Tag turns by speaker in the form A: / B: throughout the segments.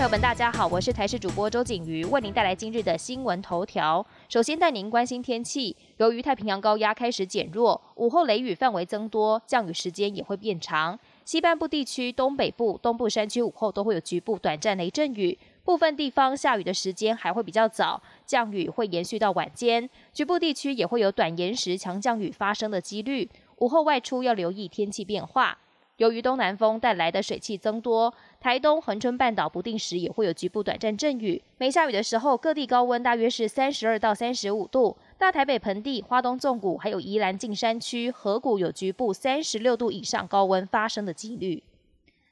A: 朋友们，大家好，我是台视主播周景瑜，为您带来今日的新闻头条。首先带您关心天气，由于太平洋高压开始减弱，午后雷雨范围增多，降雨时间也会变长。西半部地区、东北部、东部山区午后都会有局部短暂雷阵雨，部分地方下雨的时间还会比较早，降雨会延续到晚间。局部地区也会有短延时强降雨发生的几率，午后外出要留意天气变化。由于东南风带来的水汽增多，台东恒春半岛不定时也会有局部短暂阵雨。没下雨的时候，各地高温大约是三十二到三十五度。大台北盆地、花东纵谷还有宜兰近山区、河谷有局部三十六度以上高温发生的几率。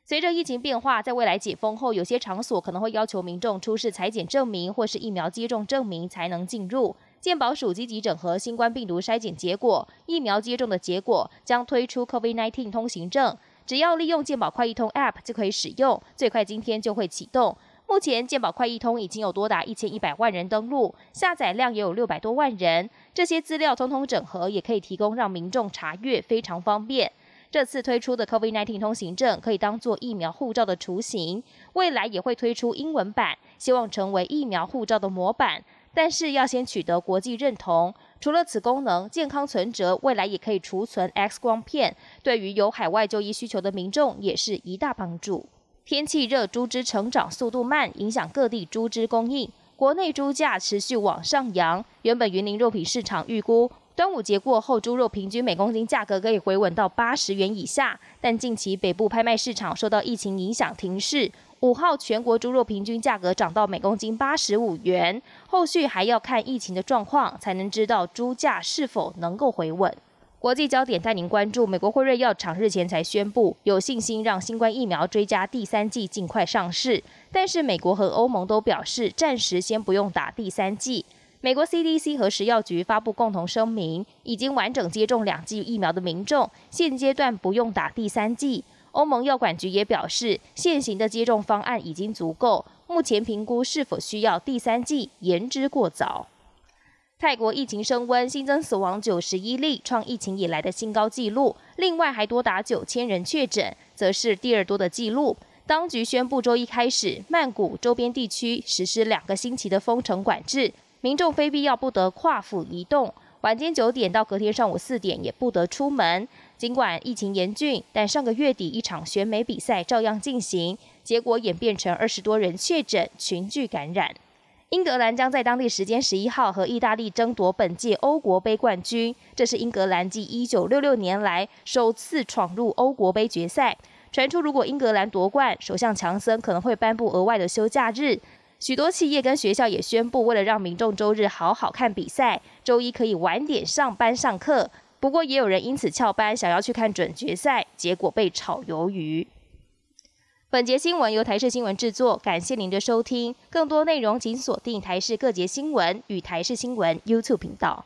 A: 随着疫情变化，在未来解封后，有些场所可能会要求民众出示裁剪证明或是疫苗接种证明才能进入。健保署积极整合新冠病毒筛检结果、疫苗接种的结果，将推出 COVID-19 通行证。只要利用健保快易通 App 就可以使用，最快今天就会启动。目前健保快易通已经有多达一千一百万人登录，下载量也有六百多万人。这些资料通通整合，也可以提供让民众查阅，非常方便。这次推出的 COVID-19 通行证可以当做疫苗护照的雏形，未来也会推出英文版，希望成为疫苗护照的模板。但是要先取得国际认同。除了此功能，健康存折未来也可以储存 X 光片，对于有海外就医需求的民众也是一大帮助。天气热，猪只成长速度慢，影响各地猪只供应，国内猪价持续往上扬。原本云林肉品市场预估，端午节过后猪肉平均每公斤价格可以回稳到八十元以下，但近期北部拍卖市场受到疫情影响停市。五号全国猪肉平均价格涨到每公斤八十五元，后续还要看疫情的状况，才能知道猪价是否能够回稳。国际焦点带您关注，美国辉瑞药厂日前才宣布有信心让新冠疫苗追加第三剂尽快上市，但是美国和欧盟都表示暂时先不用打第三剂。美国 CDC 和食药局发布共同声明，已经完整接种两剂疫苗的民众，现阶段不用打第三剂。欧盟药管局也表示，现行的接种方案已经足够，目前评估是否需要第三剂言之过早。泰国疫情升温，新增死亡九十一例，创疫情以来的新高纪录。另外还多达九千人确诊，则是第二多的纪录。当局宣布周一开始，曼谷周边地区实施两个星期的封城管制，民众非必要不得跨府移动。晚间九点到隔天上午四点也不得出门。尽管疫情严峻，但上个月底一场选美比赛照样进行，结果演变成二十多人确诊，群聚感染。英格兰将在当地时间十一号和意大利争夺本届欧国杯冠军，这是英格兰继一九六六年来首次闯入欧国杯决赛。传出如果英格兰夺冠，首相强森可能会颁布额外的休假日。许多企业跟学校也宣布，为了让民众周日好好看比赛，周一可以晚点上班上课。不过，也有人因此翘班，想要去看准决赛，结果被炒鱿鱼。本节新闻由台视新闻制作，感谢您的收听。更多内容请锁定台视各节新闻与台视新闻 YouTube 频道。